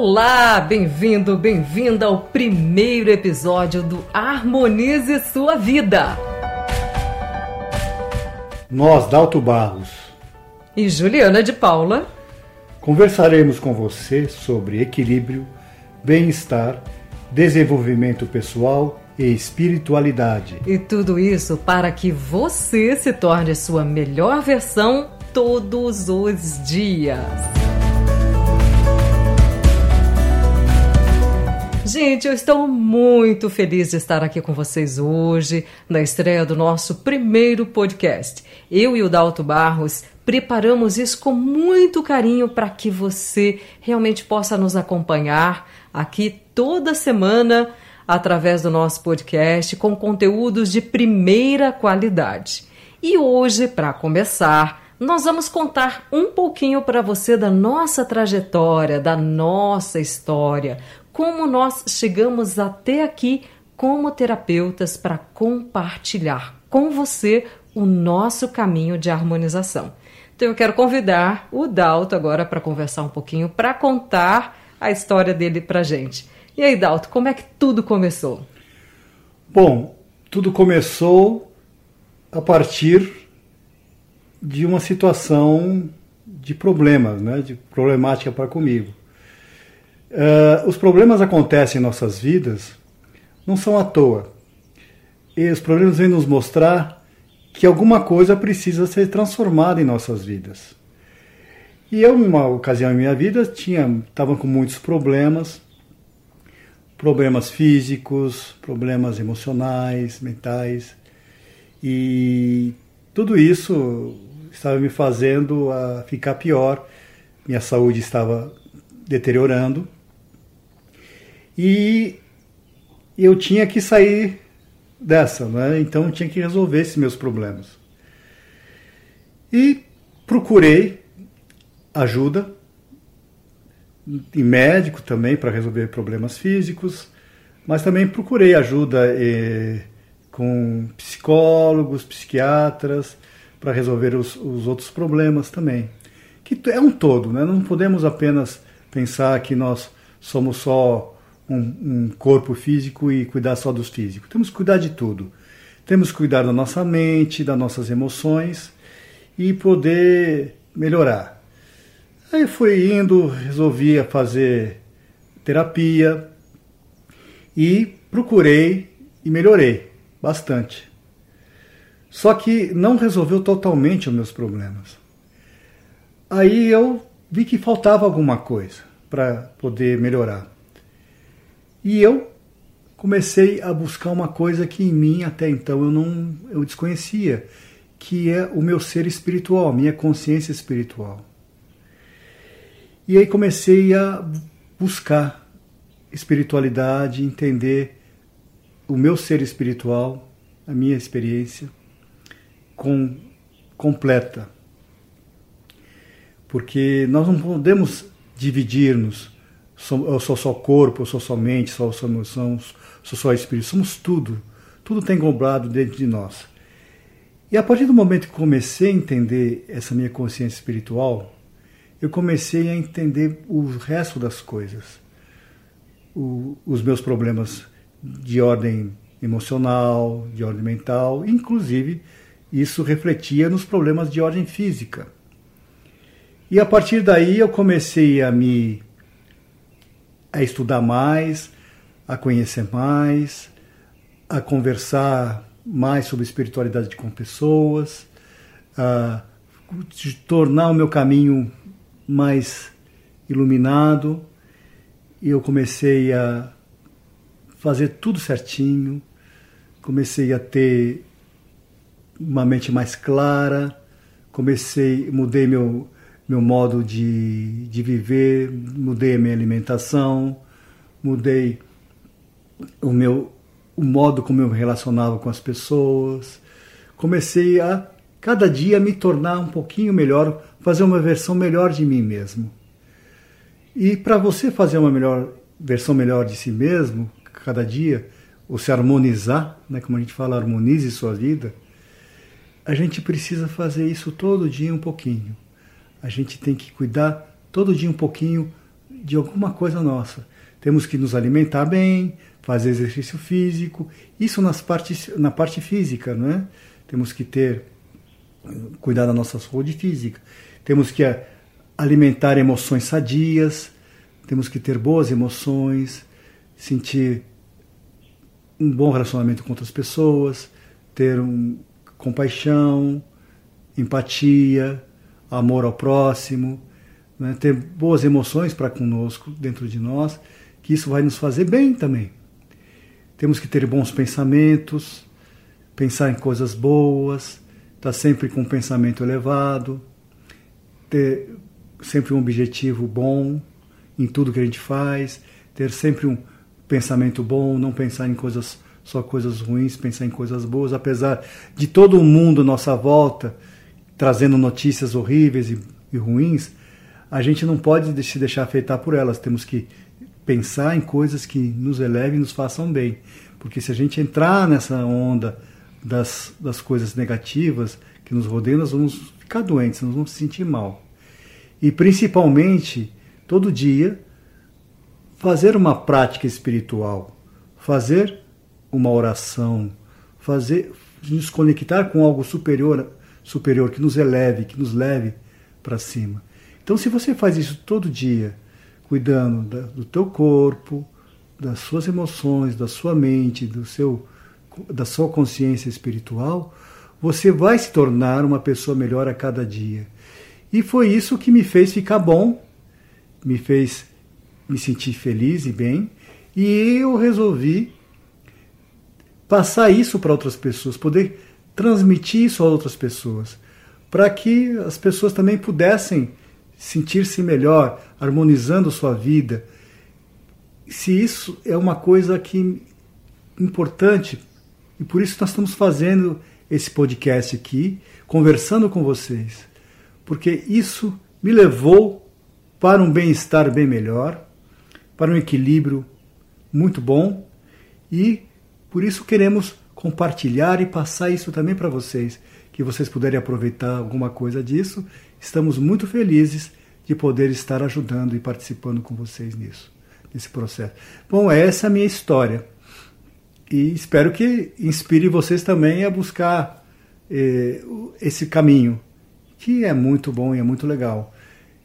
Olá, bem-vindo, bem-vinda ao primeiro episódio do Harmonize Sua Vida. Nós, Dalto Barros e Juliana de Paula, conversaremos com você sobre equilíbrio, bem-estar, desenvolvimento pessoal e espiritualidade. E tudo isso para que você se torne sua melhor versão todos os dias. Gente, eu estou muito feliz de estar aqui com vocês hoje, na estreia do nosso primeiro podcast. Eu e o Dalto Barros preparamos isso com muito carinho para que você realmente possa nos acompanhar aqui toda semana através do nosso podcast com conteúdos de primeira qualidade. E hoje, para começar, nós vamos contar um pouquinho para você da nossa trajetória, da nossa história, como nós chegamos até aqui como terapeutas para compartilhar com você o nosso caminho de harmonização. Então eu quero convidar o Dalto agora para conversar um pouquinho, para contar a história dele para gente. E aí, Dalto, como é que tudo começou? Bom, tudo começou a partir de uma situação de problemas, né, de problemática para comigo. Uh, os problemas acontecem em nossas vidas, não são à toa. E os problemas vêm nos mostrar que alguma coisa precisa ser transformada em nossas vidas. E eu, numa ocasião em minha vida, tinha, estava com muitos problemas, problemas físicos, problemas emocionais, mentais, e tudo isso estava me fazendo a ficar pior. Minha saúde estava deteriorando e eu tinha que sair dessa, né? então eu tinha que resolver esses meus problemas. E procurei ajuda em médico também para resolver problemas físicos, mas também procurei ajuda com psicólogos, psiquiatras para resolver os, os, outros problemas também. Que é um todo, né? não podemos apenas pensar que nós somos só um, um corpo físico e cuidar só dos físicos. Temos que cuidar de tudo. Temos que cuidar da nossa mente, das nossas emoções e poder melhorar. Aí fui indo, resolvi fazer terapia e procurei e melhorei bastante. Só que não resolveu totalmente os meus problemas. Aí eu vi que faltava alguma coisa para poder melhorar. E eu comecei a buscar uma coisa que em mim até então eu não eu desconhecia, que é o meu ser espiritual, minha consciência espiritual. E aí comecei a buscar espiritualidade, entender o meu ser espiritual, a minha experiência com completa. Porque nós não podemos dividir-nos eu sou só corpo, eu sou só mente, sou só emoção, sou só espírito. Somos tudo. Tudo está englobado dentro de nós. E a partir do momento que comecei a entender essa minha consciência espiritual, eu comecei a entender o resto das coisas. O, os meus problemas de ordem emocional, de ordem mental, inclusive isso refletia nos problemas de ordem física. E a partir daí eu comecei a me a estudar mais, a conhecer mais, a conversar mais sobre espiritualidade com pessoas, a tornar o meu caminho mais iluminado. E eu comecei a fazer tudo certinho, comecei a ter uma mente mais clara, comecei, mudei meu meu modo de, de viver, mudei a minha alimentação, mudei o meu o modo como eu me relacionava com as pessoas. Comecei a cada dia me tornar um pouquinho melhor, fazer uma versão melhor de mim mesmo. E para você fazer uma melhor versão melhor de si mesmo, cada dia, ou se harmonizar, né, como a gente fala, harmonize sua vida, a gente precisa fazer isso todo dia um pouquinho. A gente tem que cuidar todo dia um pouquinho de alguma coisa nossa. Temos que nos alimentar bem, fazer exercício físico, isso nas partes, na parte física, não é? Temos que ter cuidar da nossa saúde física. Temos que alimentar emoções sadias, temos que ter boas emoções, sentir um bom relacionamento com outras pessoas, ter um, compaixão, empatia, amor ao próximo, né? ter boas emoções para conosco, dentro de nós, que isso vai nos fazer bem também. Temos que ter bons pensamentos, pensar em coisas boas, estar tá sempre com um pensamento elevado, ter sempre um objetivo bom em tudo que a gente faz, ter sempre um pensamento bom, não pensar em coisas só coisas ruins, pensar em coisas boas, apesar de todo mundo à nossa volta trazendo notícias horríveis e, e ruins, a gente não pode se deixar afetar por elas. Temos que pensar em coisas que nos elevem e nos façam bem. Porque se a gente entrar nessa onda das, das coisas negativas que nos rodeiam, nós vamos ficar doentes, nós vamos se sentir mal. E principalmente, todo dia, fazer uma prática espiritual, fazer uma oração, fazer nos conectar com algo superior, superior que nos eleve, que nos leve para cima. Então, se você faz isso todo dia, cuidando da, do teu corpo, das suas emoções, da sua mente, do seu, da sua consciência espiritual, você vai se tornar uma pessoa melhor a cada dia. E foi isso que me fez ficar bom, me fez me sentir feliz e bem, e eu resolvi passar isso para outras pessoas, poder transmitir isso a outras pessoas, para que as pessoas também pudessem sentir-se melhor, harmonizando sua vida. Se isso é uma coisa que importante, e por isso nós estamos fazendo esse podcast aqui, conversando com vocês, porque isso me levou para um bem-estar bem melhor, para um equilíbrio muito bom e por isso queremos compartilhar e passar isso também para vocês, que vocês puderem aproveitar alguma coisa disso Estamos muito felizes de poder estar ajudando e participando com vocês nisso, nesse processo. Bom, essa é a minha história. E espero que inspire vocês também a buscar eh, esse caminho, que é muito bom e é muito legal.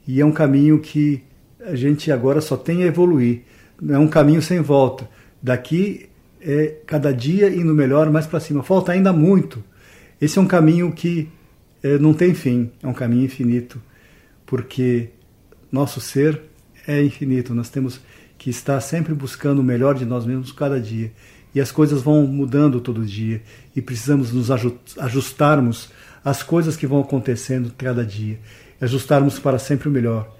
E é um caminho que a gente agora só tem a evoluir. É um caminho sem volta. Daqui é cada dia indo melhor, mais para cima. Falta ainda muito. Esse é um caminho que é, não tem fim, é um caminho infinito, porque nosso ser é infinito, nós temos que estar sempre buscando o melhor de nós mesmos cada dia. E as coisas vão mudando todo dia e precisamos nos ajustarmos às coisas que vão acontecendo cada dia, ajustarmos para sempre o melhor,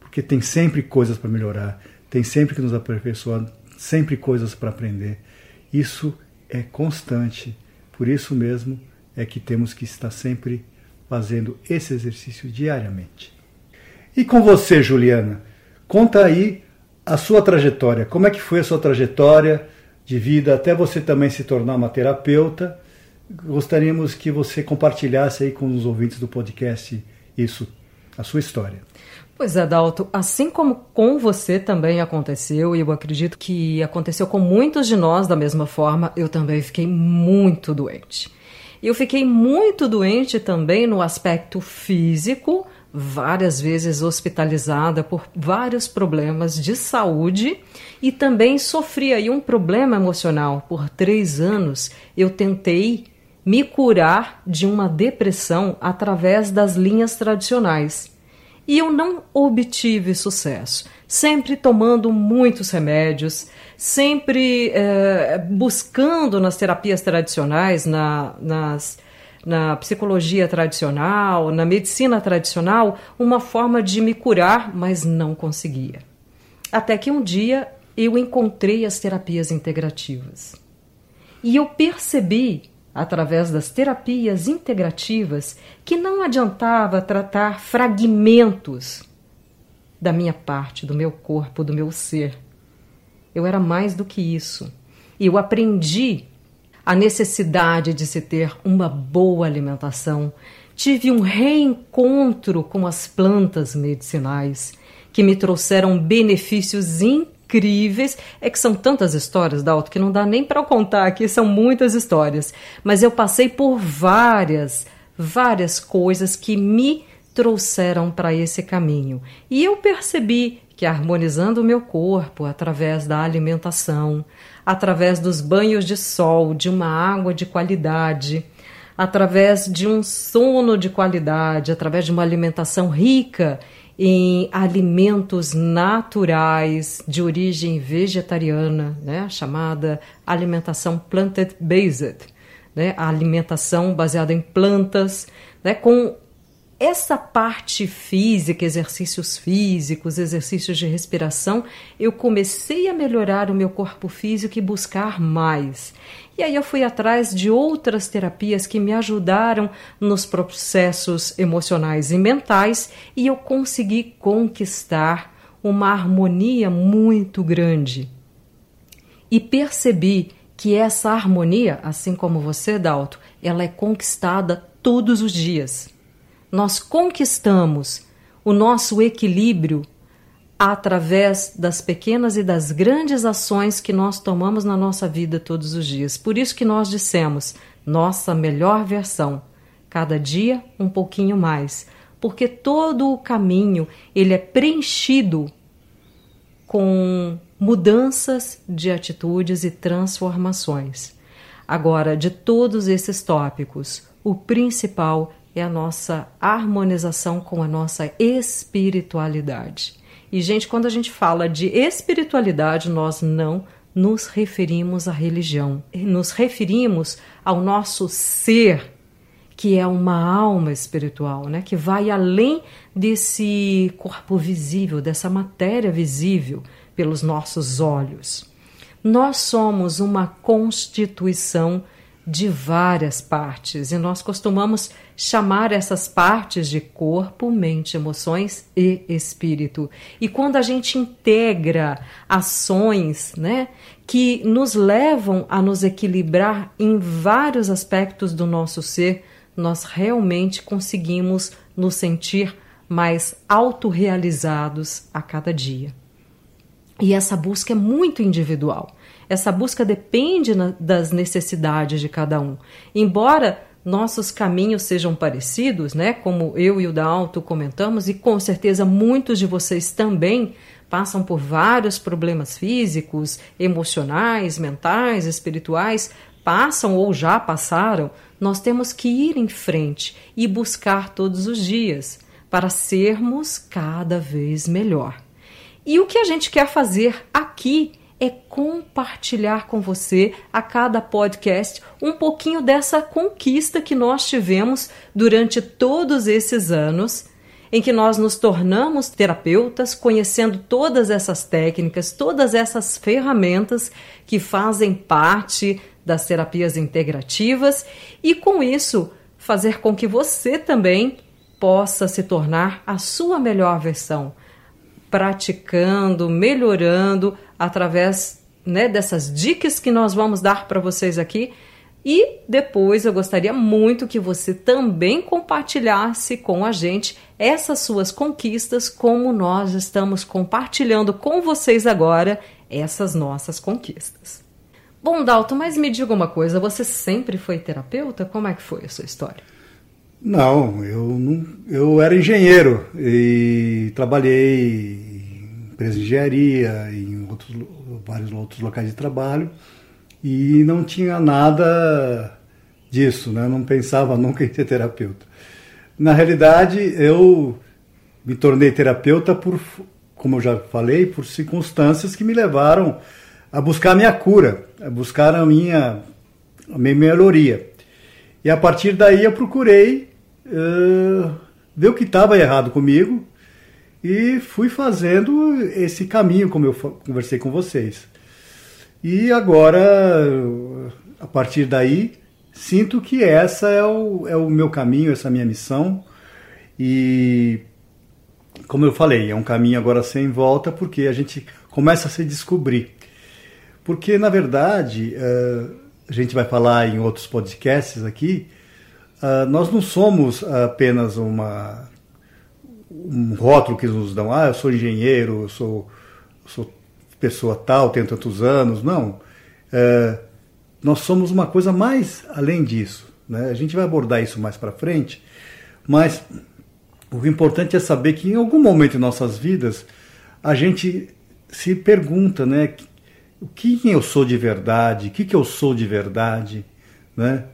porque tem sempre coisas para melhorar, tem sempre que nos aperfeiçoar, sempre coisas para aprender. Isso é constante, por isso mesmo é que temos que estar sempre fazendo esse exercício diariamente. E com você, Juliana, conta aí a sua trajetória. Como é que foi a sua trajetória de vida até você também se tornar uma terapeuta? Gostaríamos que você compartilhasse aí com os ouvintes do podcast isso, a sua história. Pois é, Dalto, assim como com você também aconteceu, e eu acredito que aconteceu com muitos de nós da mesma forma, eu também fiquei muito doente. Eu fiquei muito doente também no aspecto físico, várias vezes hospitalizada por vários problemas de saúde e também sofri aí um problema emocional. Por três anos eu tentei me curar de uma depressão através das linhas tradicionais e eu não obtive sucesso, sempre tomando muitos remédios, sempre é, buscando nas terapias tradicionais, na, nas, na psicologia tradicional, na medicina tradicional, uma forma de me curar, mas não conseguia. Até que um dia eu encontrei as terapias integrativas. E eu percebi, através das terapias integrativas, que não adiantava tratar fragmentos da minha parte, do meu corpo, do meu ser eu era mais do que isso. E eu aprendi a necessidade de se ter uma boa alimentação, tive um reencontro com as plantas medicinais que me trouxeram benefícios incríveis. É que são tantas histórias, Dalton, que não dá nem para contar aqui, são muitas histórias. Mas eu passei por várias, várias coisas que me trouxeram para esse caminho. E eu percebi que harmonizando o meu corpo através da alimentação, através dos banhos de sol, de uma água de qualidade, através de um sono de qualidade, através de uma alimentação rica em alimentos naturais de origem vegetariana, né, chamada alimentação plant-based, né, a alimentação baseada em plantas, né, com essa parte física, exercícios físicos, exercícios de respiração, eu comecei a melhorar o meu corpo físico e buscar mais. E aí eu fui atrás de outras terapias que me ajudaram nos processos emocionais e mentais e eu consegui conquistar uma harmonia muito grande. E percebi que essa harmonia, assim como você, Dalto, ela é conquistada todos os dias nós conquistamos o nosso equilíbrio através das pequenas e das grandes ações que nós tomamos na nossa vida todos os dias. Por isso que nós dissemos, nossa melhor versão, cada dia um pouquinho mais, porque todo o caminho ele é preenchido com mudanças de atitudes e transformações. Agora, de todos esses tópicos, o principal é a nossa harmonização com a nossa espiritualidade. E, gente, quando a gente fala de espiritualidade, nós não nos referimos à religião, nos referimos ao nosso ser, que é uma alma espiritual, né? que vai além desse corpo visível, dessa matéria visível pelos nossos olhos. Nós somos uma constituição de várias partes e nós costumamos chamar essas partes de corpo, mente, emoções e espírito. E quando a gente integra ações, né, que nos levam a nos equilibrar em vários aspectos do nosso ser, nós realmente conseguimos nos sentir mais autorrealizados a cada dia. E essa busca é muito individual. Essa busca depende na, das necessidades de cada um. Embora nossos caminhos sejam parecidos, né? Como eu e o Dalto comentamos, e com certeza muitos de vocês também passam por vários problemas físicos, emocionais, mentais, espirituais, passam ou já passaram, nós temos que ir em frente e buscar todos os dias para sermos cada vez melhor. E o que a gente quer fazer aqui é compartilhar com você a cada podcast um pouquinho dessa conquista que nós tivemos durante todos esses anos em que nós nos tornamos terapeutas, conhecendo todas essas técnicas, todas essas ferramentas que fazem parte das terapias integrativas e com isso fazer com que você também possa se tornar a sua melhor versão, praticando, melhorando através né, dessas dicas que nós vamos dar para vocês aqui. E depois eu gostaria muito que você também compartilhasse com a gente essas suas conquistas, como nós estamos compartilhando com vocês agora essas nossas conquistas. Bom, Dalton, mas me diga uma coisa: você sempre foi terapeuta? Como é que foi a sua história? Não, eu não, eu era engenheiro e trabalhei empresa de engenharia, em outros, vários outros locais de trabalho, e não tinha nada disso, né? não pensava nunca em ser terapeuta. Na realidade, eu me tornei terapeuta por, como eu já falei, por circunstâncias que me levaram a buscar a minha cura, a buscar a minha, a minha melhoria. E a partir daí eu procurei uh, ver o que estava errado comigo e fui fazendo esse caminho, como eu conversei com vocês. E agora, a partir daí, sinto que essa é o, é o meu caminho, essa é a minha missão. E, como eu falei, é um caminho agora sem volta, porque a gente começa a se descobrir. Porque, na verdade, eh, a gente vai falar em outros podcasts aqui, uh, nós não somos apenas uma um rótulo que nos dão, ah, eu sou engenheiro, eu sou, sou pessoa tal, tenho tantos anos. Não. Uh, nós somos uma coisa mais além disso. Né? A gente vai abordar isso mais para frente, mas o importante é saber que em algum momento em nossas vidas a gente se pergunta, né? O que eu sou de verdade? O que, que eu sou de verdade? Né?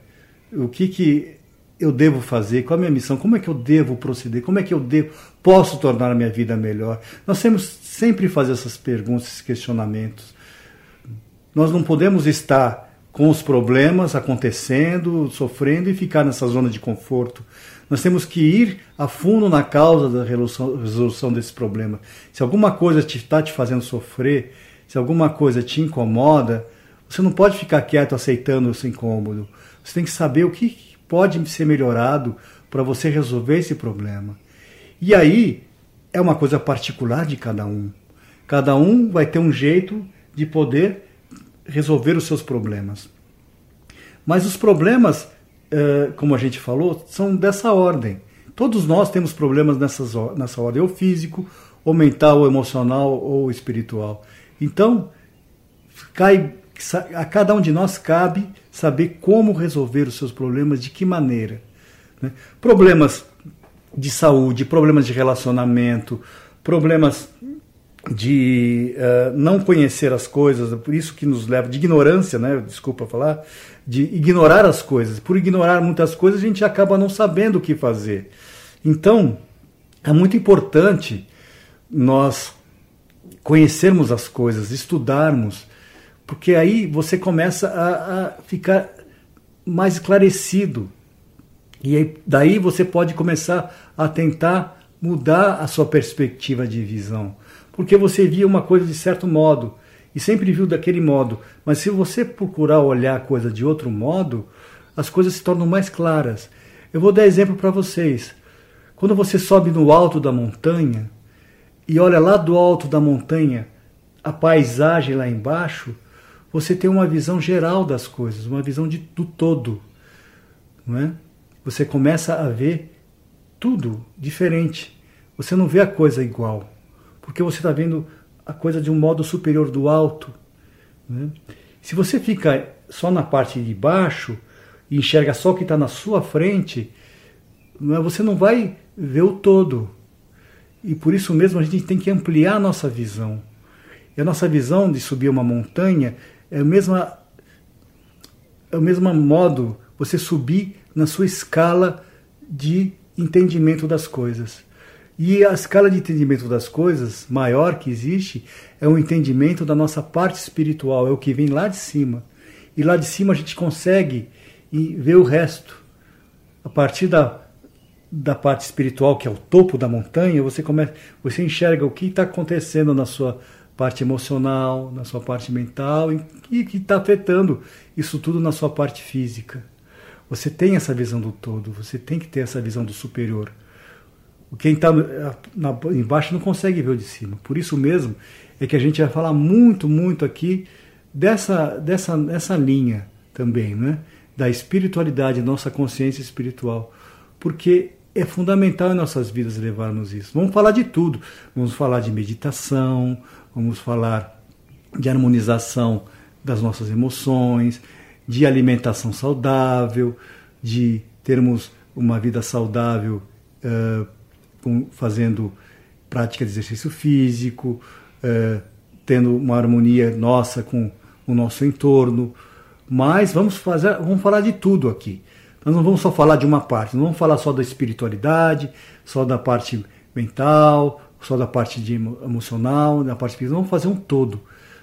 O que, que eu devo fazer? Qual a minha missão? Como é que eu devo proceder? Como é que eu devo, posso tornar a minha vida melhor? Nós temos sempre fazer essas perguntas, esses questionamentos. Nós não podemos estar com os problemas acontecendo, sofrendo e ficar nessa zona de conforto. Nós temos que ir a fundo na causa da resolução desse problema. Se alguma coisa está te, te fazendo sofrer, se alguma coisa te incomoda, você não pode ficar quieto aceitando esse incômodo. Você tem que saber o que pode ser melhorado para você resolver esse problema. E aí é uma coisa particular de cada um. Cada um vai ter um jeito de poder resolver os seus problemas. Mas os problemas, eh, como a gente falou, são dessa ordem. Todos nós temos problemas nessas, nessa ordem, ou físico, ou mental, ou emocional, ou espiritual. Então, cai, a cada um de nós cabe saber como resolver os seus problemas, de que maneira. Né? Problemas de saúde, problemas de relacionamento, problemas de uh, não conhecer as coisas, por isso que nos leva de ignorância, né? Desculpa falar, de ignorar as coisas. Por ignorar muitas coisas, a gente acaba não sabendo o que fazer. Então, é muito importante nós conhecermos as coisas, estudarmos, porque aí você começa a, a ficar mais esclarecido. E aí, daí você pode começar a tentar mudar a sua perspectiva de visão porque você via uma coisa de certo modo e sempre viu daquele modo. Mas se você procurar olhar a coisa de outro modo, as coisas se tornam mais claras. Eu vou dar exemplo para vocês. Quando você sobe no alto da montanha e olha lá do alto da montanha a paisagem lá embaixo, você tem uma visão geral das coisas, uma visão de, do todo. Não é? Você começa a ver tudo diferente. Você não vê a coisa igual porque você está vendo a coisa de um modo superior do alto. Né? Se você fica só na parte de baixo e enxerga só o que está na sua frente, não é? você não vai ver o todo. E por isso mesmo a gente tem que ampliar a nossa visão. E a nossa visão de subir uma montanha é o mesmo, é o mesmo modo você subir na sua escala de entendimento das coisas. E a escala de entendimento das coisas maior que existe é o entendimento da nossa parte espiritual, é o que vem lá de cima. E lá de cima a gente consegue ver o resto. A partir da, da parte espiritual, que é o topo da montanha, você começa, você enxerga o que está acontecendo na sua parte emocional, na sua parte mental e que está afetando isso tudo na sua parte física. Você tem essa visão do todo, você tem que ter essa visão do superior. Quem está embaixo não consegue ver o de cima. Por isso mesmo é que a gente vai falar muito, muito aqui dessa, dessa, dessa linha também, né? da espiritualidade, nossa consciência espiritual. Porque é fundamental em nossas vidas levarmos isso. Vamos falar de tudo. Vamos falar de meditação, vamos falar de harmonização das nossas emoções, de alimentação saudável, de termos uma vida saudável. Uh, com, fazendo prática de exercício físico, é, tendo uma harmonia nossa com o nosso entorno. Mas vamos fazer, vamos falar de tudo aqui. Nós não vamos só falar de uma parte, não vamos falar só da espiritualidade, só da parte mental, só da parte de emocional, da parte física. Vamos fazer um todo.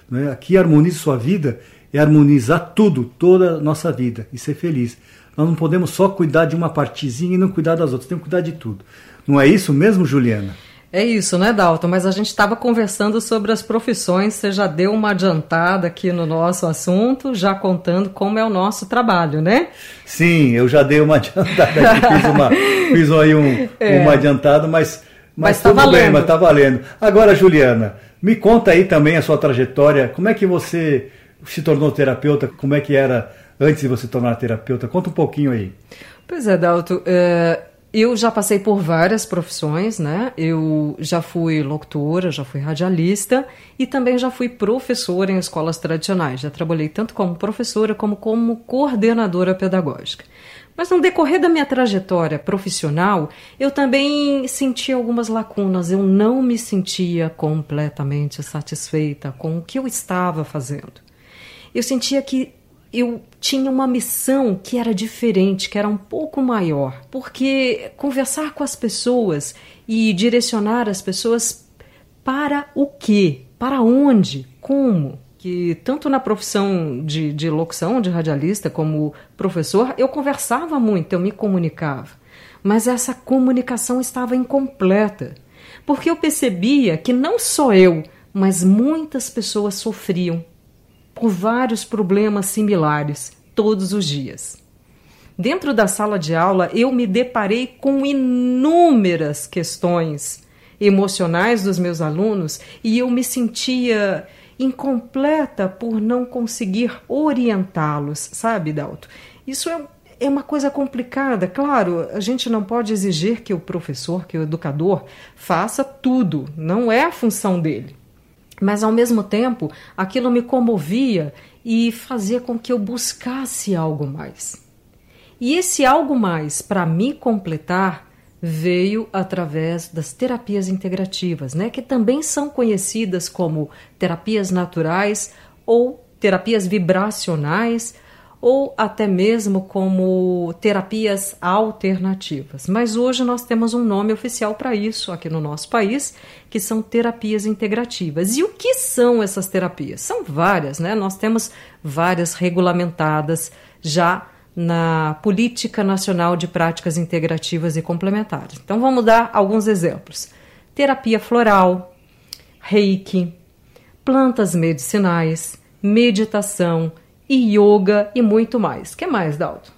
Né? Aqui harmonize sua vida é harmonizar tudo, toda a nossa vida e ser feliz. Nós não podemos só cuidar de uma partezinha e não cuidar das outras, temos que cuidar de tudo. Não é isso mesmo, Juliana? É isso, né, Dalton? Mas a gente estava conversando sobre as profissões, você já deu uma adiantada aqui no nosso assunto, já contando como é o nosso trabalho, né? Sim, eu já dei uma adiantada aqui, fiz, uma, fiz aí um, é. uma adiantada, mas, mas, mas tá tudo bem, mas está valendo. Agora, Juliana, me conta aí também a sua trajetória, como é que você se tornou terapeuta, como é que era antes de você tornar terapeuta? Conta um pouquinho aí. Pois é, Dalto. É, eu já passei por várias profissões, né? Eu já fui locutora, já fui radialista e também já fui professora em escolas tradicionais. Já trabalhei tanto como professora como como coordenadora pedagógica. Mas no decorrer da minha trajetória profissional, eu também senti algumas lacunas. Eu não me sentia completamente satisfeita com o que eu estava fazendo. Eu sentia que eu tinha uma missão que era diferente, que era um pouco maior, porque conversar com as pessoas e direcionar as pessoas para o quê? Para onde? Como? Que tanto na profissão de, de locução, de radialista, como professor, eu conversava muito, eu me comunicava. Mas essa comunicação estava incompleta, porque eu percebia que não só eu, mas muitas pessoas sofriam por vários problemas similares todos os dias. Dentro da sala de aula, eu me deparei com inúmeras questões emocionais dos meus alunos e eu me sentia incompleta por não conseguir orientá-los, sabe, Dalto? Isso é, é uma coisa complicada. Claro, a gente não pode exigir que o professor, que o educador, faça tudo, não é a função dele. Mas ao mesmo tempo, aquilo me comovia e fazia com que eu buscasse algo mais. E esse algo mais para me completar veio através das terapias integrativas, né, que também são conhecidas como terapias naturais ou terapias vibracionais ou até mesmo como terapias alternativas. Mas hoje nós temos um nome oficial para isso aqui no nosso país, que são terapias integrativas. E o que são essas terapias? São várias, né? Nós temos várias regulamentadas já na Política Nacional de Práticas Integrativas e Complementares. Então vamos dar alguns exemplos: terapia floral, reiki, plantas medicinais, meditação, e yoga e muito mais. que mais, Dalton?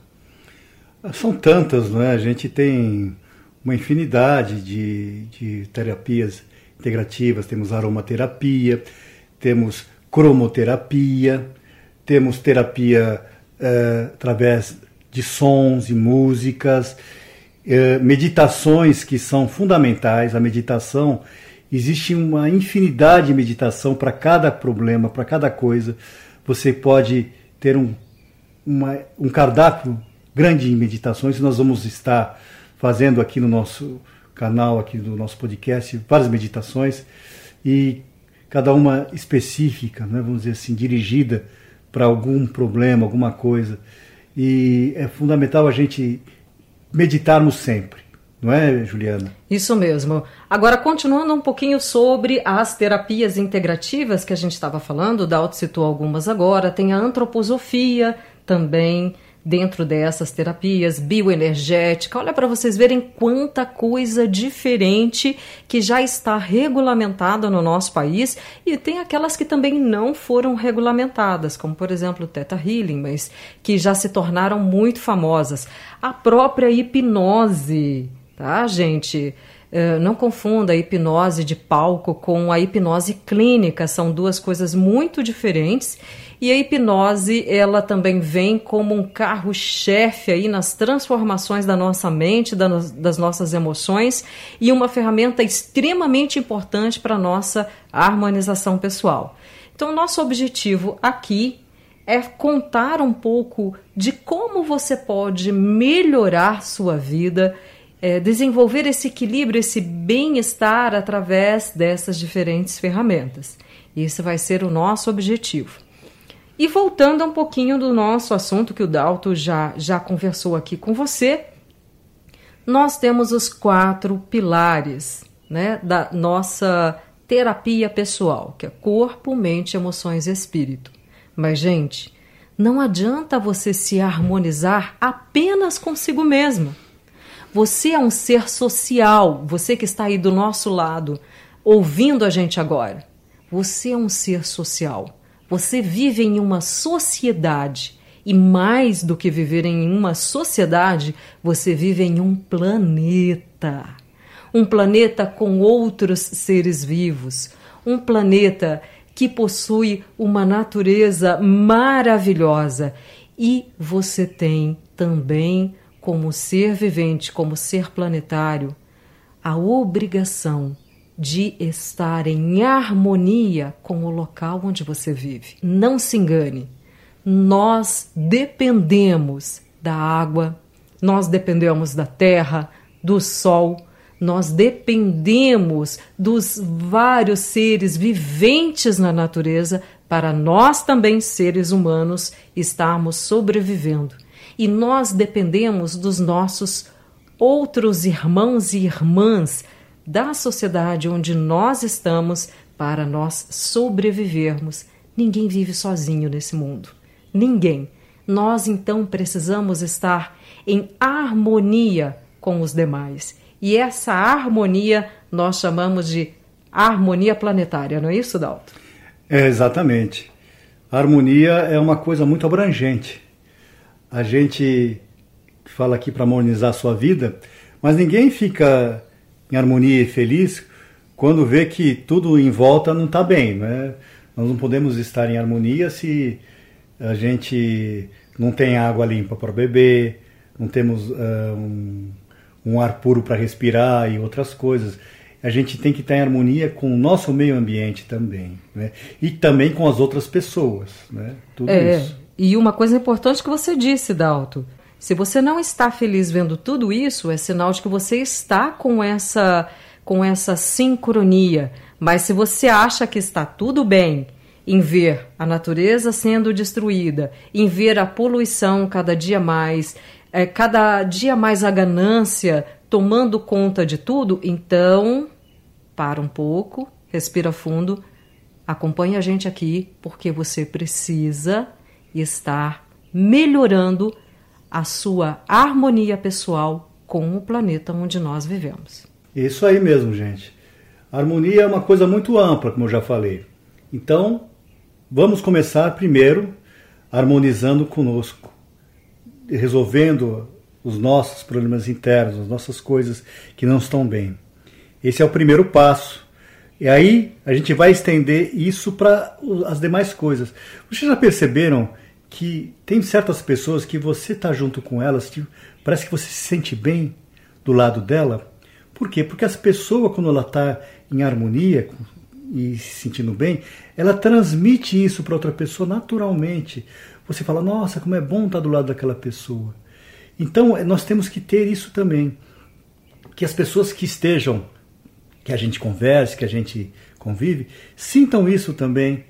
São tantas, não é? A gente tem uma infinidade de, de terapias integrativas. Temos aromaterapia, temos cromoterapia, temos terapia é, através de sons e músicas, é, meditações que são fundamentais. A meditação, existe uma infinidade de meditação para cada problema, para cada coisa. Você pode ter um, uma, um cardápio grande de meditações. Nós vamos estar fazendo aqui no nosso canal, aqui do nosso podcast, várias meditações e cada uma específica, né, vamos dizer assim, dirigida para algum problema, alguma coisa. E é fundamental a gente meditarmos sempre. Não é, Juliana? Isso mesmo. Agora, continuando um pouquinho sobre as terapias integrativas que a gente estava falando, o Dalton citou algumas agora, tem a antroposofia também dentro dessas terapias, bioenergética. Olha para vocês verem quanta coisa diferente que já está regulamentada no nosso país e tem aquelas que também não foram regulamentadas, como por exemplo o Theta Healing, mas que já se tornaram muito famosas. A própria hipnose tá, gente? Uh, não confunda a hipnose de palco com a hipnose clínica, são duas coisas muito diferentes. E a hipnose, ela também vem como um carro-chefe aí nas transformações da nossa mente, das nossas emoções e uma ferramenta extremamente importante para a nossa harmonização pessoal. Então, nosso objetivo aqui é contar um pouco de como você pode melhorar sua vida é, desenvolver esse equilíbrio, esse bem-estar através dessas diferentes ferramentas. Isso vai ser o nosso objetivo. E voltando um pouquinho do nosso assunto que o Dalto já, já conversou aqui com você, nós temos os quatro pilares né, da nossa terapia pessoal, que é corpo, mente, emoções e espírito. Mas, gente, não adianta você se harmonizar apenas consigo mesma. Você é um ser social, você que está aí do nosso lado, ouvindo a gente agora. Você é um ser social. Você vive em uma sociedade. E mais do que viver em uma sociedade, você vive em um planeta. Um planeta com outros seres vivos. Um planeta que possui uma natureza maravilhosa E você tem também, como ser vivente, como ser planetário, a obrigação de estar em harmonia com o local onde você vive. Não se engane, nós dependemos da água, nós dependemos da terra, do sol, nós dependemos dos vários seres viventes na natureza para nós também, seres humanos, estarmos sobrevivendo. E nós dependemos dos nossos outros irmãos e irmãs da sociedade onde nós estamos para nós sobrevivermos. Ninguém vive sozinho nesse mundo. Ninguém. Nós então precisamos estar em harmonia com os demais. E essa harmonia nós chamamos de harmonia planetária, não é isso, Dalton? É, exatamente. A harmonia é uma coisa muito abrangente. A gente fala aqui para harmonizar a sua vida, mas ninguém fica em harmonia e feliz quando vê que tudo em volta não está bem. Né? Nós não podemos estar em harmonia se a gente não tem água limpa para beber, não temos uh, um, um, ar puro para respirar e outras coisas. A gente tem que estar em harmonia com o nosso meio ambiente também, né? E também com as outras pessoas, né? Tudo é, isso. E uma coisa importante que você disse, Dalto, se você não está feliz vendo tudo isso, é sinal de que você está com essa com essa sincronia. Mas se você acha que está tudo bem em ver a natureza sendo destruída, em ver a poluição cada dia mais, é, cada dia mais a ganância tomando conta de tudo, então para um pouco, respira fundo, acompanhe a gente aqui, porque você precisa estar melhorando a sua harmonia pessoal com o planeta onde nós vivemos. Isso aí mesmo, gente. A harmonia é uma coisa muito ampla, como eu já falei. Então, vamos começar primeiro harmonizando conosco, resolvendo os nossos problemas internos, as nossas coisas que não estão bem. Esse é o primeiro passo. E aí a gente vai estender isso para as demais coisas. Vocês já perceberam que tem certas pessoas que você está junto com elas, que parece que você se sente bem do lado dela. Por quê? Porque essa pessoa, quando ela está em harmonia e se sentindo bem, ela transmite isso para outra pessoa naturalmente. Você fala, nossa, como é bom estar tá do lado daquela pessoa. Então, nós temos que ter isso também. Que as pessoas que estejam, que a gente converse, que a gente convive, sintam isso também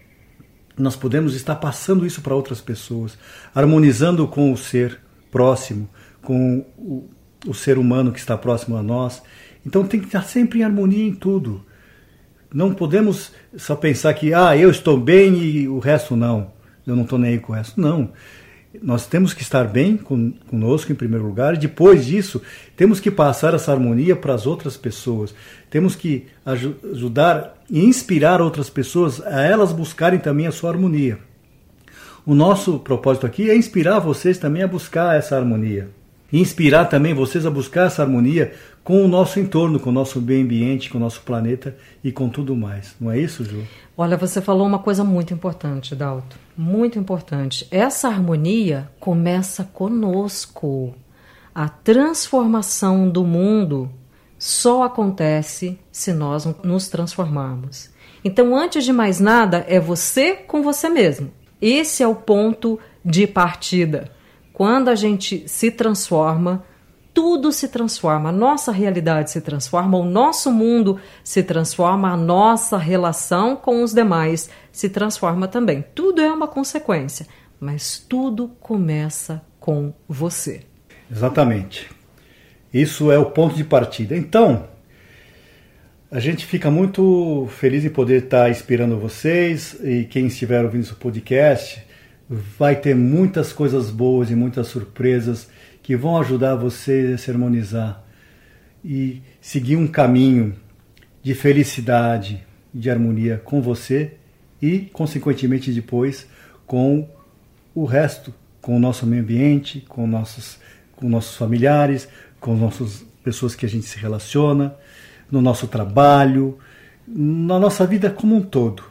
nós podemos estar passando isso para outras pessoas, harmonizando com o ser próximo, com o, o, ser humano que está próximo a nós. Então tem que estar sempre em harmonia em tudo. Não podemos só pensar que, ah, eu estou bem e o resto não. Eu não estou nem aí com o resto. Não nós temos que estar bem conosco em primeiro lugar, e depois disso, temos que passar essa harmonia para as outras pessoas. Temos que ajudar e inspirar outras pessoas a elas buscarem também a sua harmonia. O nosso propósito aqui é inspirar vocês também a buscar essa harmonia. Inspirar também vocês a buscar essa harmonia com o nosso entorno, com o nosso meio ambiente, com o nosso planeta e com tudo mais. Não é isso, Ju? Olha, você falou uma coisa muito importante, Dalto. Muito importante. Essa harmonia começa conosco. A transformação do mundo só acontece se nós nos transformarmos. Então, antes de mais nada, é você com você mesmo. Esse é o ponto de partida. Quando a gente se transforma, tudo se transforma, a nossa realidade se transforma, o nosso mundo se transforma, a nossa relação com os demais se transforma também. Tudo é uma consequência, mas tudo começa com você. Exatamente. Isso é o ponto de partida. Então, a gente fica muito feliz em poder estar inspirando vocês e quem estiver ouvindo esse podcast vai ter muitas coisas boas e muitas surpresas que vão ajudar você a se harmonizar e seguir um caminho de felicidade, de harmonia com você e, consequentemente, depois com o resto, com o nosso meio ambiente, com nossos, com nossos familiares, com nossas pessoas que a gente se relaciona, no nosso trabalho, na nossa vida como um todo.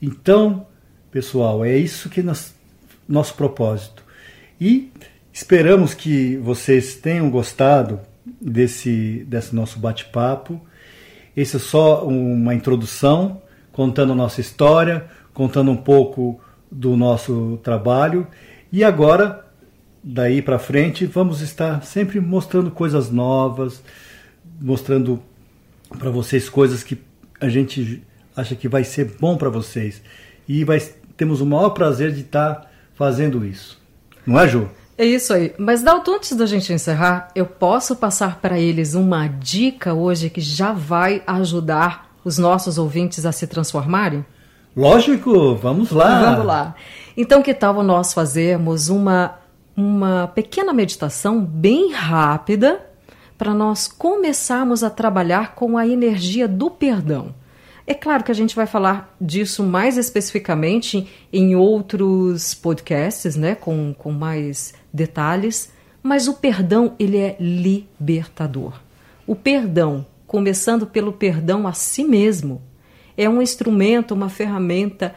Então, pessoal, é isso que nós, nosso propósito E esperamos que vocês tenham gostado desse, desse nosso bate-papo. Esse é só uma introdução, contando a nossa história, contando um pouco do nosso trabalho. E agora, daí para frente, vamos estar sempre mostrando coisas novas, mostrando para vocês coisas que a gente acha que vai ser bom para vocês. E vai, temos o maior prazer de estar fazendo isso. Não é, Ju? É isso aí. Mas, Dalton, antes da gente encerrar, eu posso passar para eles uma dica hoje que já vai ajudar os nossos ouvintes a se transformarem? Lógico, vamos lá. Vamos lá. Então, que tal nós fazermos uma, uma pequena meditação bem rápida para nós começarmos a trabalhar com a energia do perdão? É claro que a gente vai falar disso mais especificamente em outros podcasts, né, com, com mais detalhes, mas o perdão ele é libertador. O perdão, começando pelo perdão a si mesmo, é um instrumento, uma ferramenta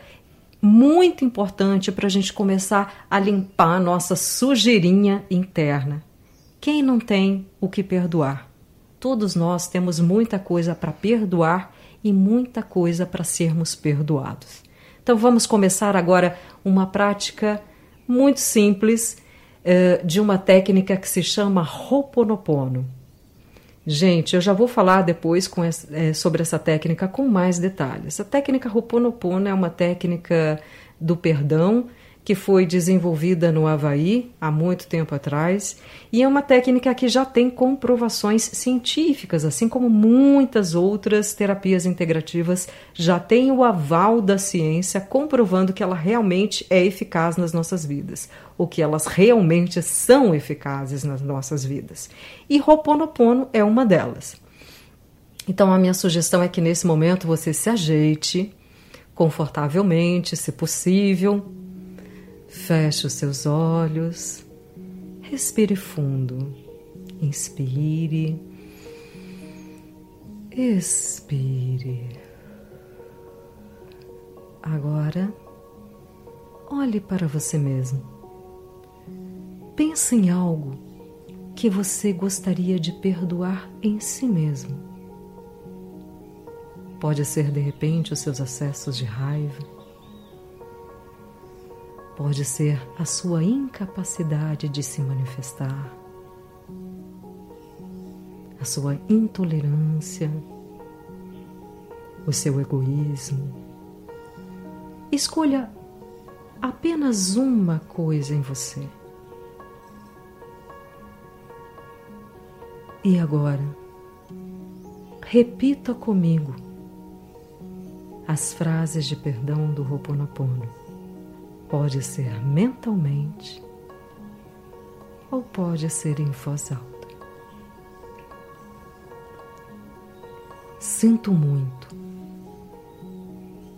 muito importante para a gente começar a limpar a nossa sujeirinha interna. Quem não tem o que perdoar? Todos nós temos muita coisa para perdoar e muita coisa para sermos perdoados. Então vamos começar agora uma prática muito simples uh, de uma técnica que se chama Ho'oponopono. Gente, eu já vou falar depois essa, é, sobre essa técnica com mais detalhes. A técnica Ho'oponopono é uma técnica do perdão que foi desenvolvida no Havaí há muito tempo atrás e é uma técnica que já tem comprovações científicas, assim como muitas outras terapias integrativas já têm o aval da ciência comprovando que ela realmente é eficaz nas nossas vidas, ou que elas realmente são eficazes nas nossas vidas. E Ho'oponopono é uma delas. Então a minha sugestão é que nesse momento você se ajeite confortavelmente, se possível, Feche os seus olhos, respire fundo, inspire, expire. Agora, olhe para você mesmo. Pense em algo que você gostaria de perdoar em si mesmo. Pode ser de repente os seus acessos de raiva, pode ser a sua incapacidade de se manifestar, a sua intolerância, o seu egoísmo. Escolha apenas uma coisa em você. E agora, repita comigo as frases de perdão do Ho'oponopono. Pode ser mentalmente ou pode ser em voz alta. Sinto muito.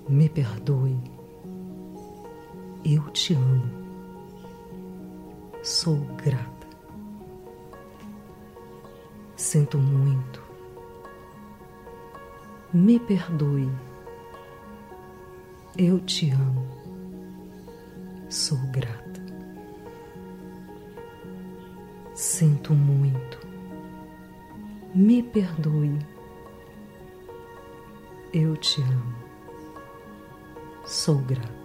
Me perdoe. Eu te amo. Sou grata. Sinto muito. Me perdoe. Eu te amo sou grata. Sinto muito. Me perdoe. Eu te amo. Sou grata.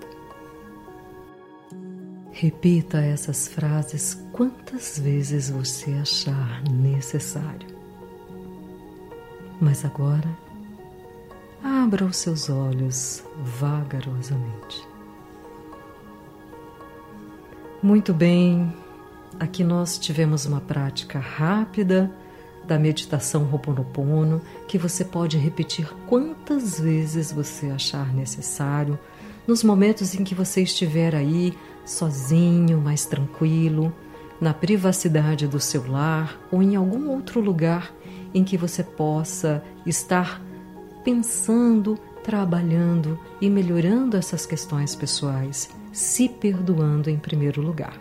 Repita essas frases quantas vezes você achar necessário. Mas agora, abra os seus olhos vagarosamente. Muito bem, aqui nós tivemos uma prática rápida da meditação Ho'oponopono que você pode repetir quantas vezes você achar necessário, nos momentos em que você estiver aí sozinho, mais tranquilo, na privacidade do seu lar ou em algum outro lugar em que você possa estar pensando, trabalhando e melhorando essas questões pessoais se perdoando em primeiro lugar.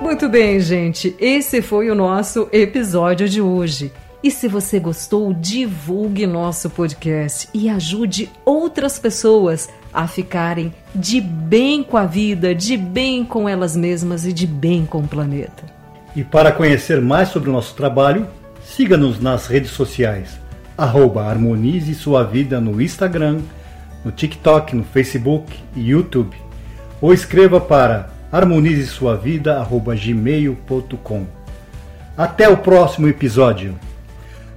Muito bem, gente. Esse foi o nosso episódio de hoje. E se você gostou, divulgue nosso podcast e ajude outras pessoas a ficarem de bem com a vida, de bem com elas mesmas e de bem com o planeta. E para conhecer mais sobre o nosso trabalho, siga-nos nas redes sociais. Arroba Harmonize Sua Vida no Instagram, no TikTok, no Facebook e YouTube. Ou escreva para harmonizesuavida.gmail.com. Até o próximo episódio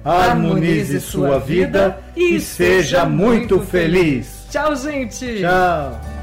harmonize sua vida e seja muito feliz. Tchau, gente. Tchau.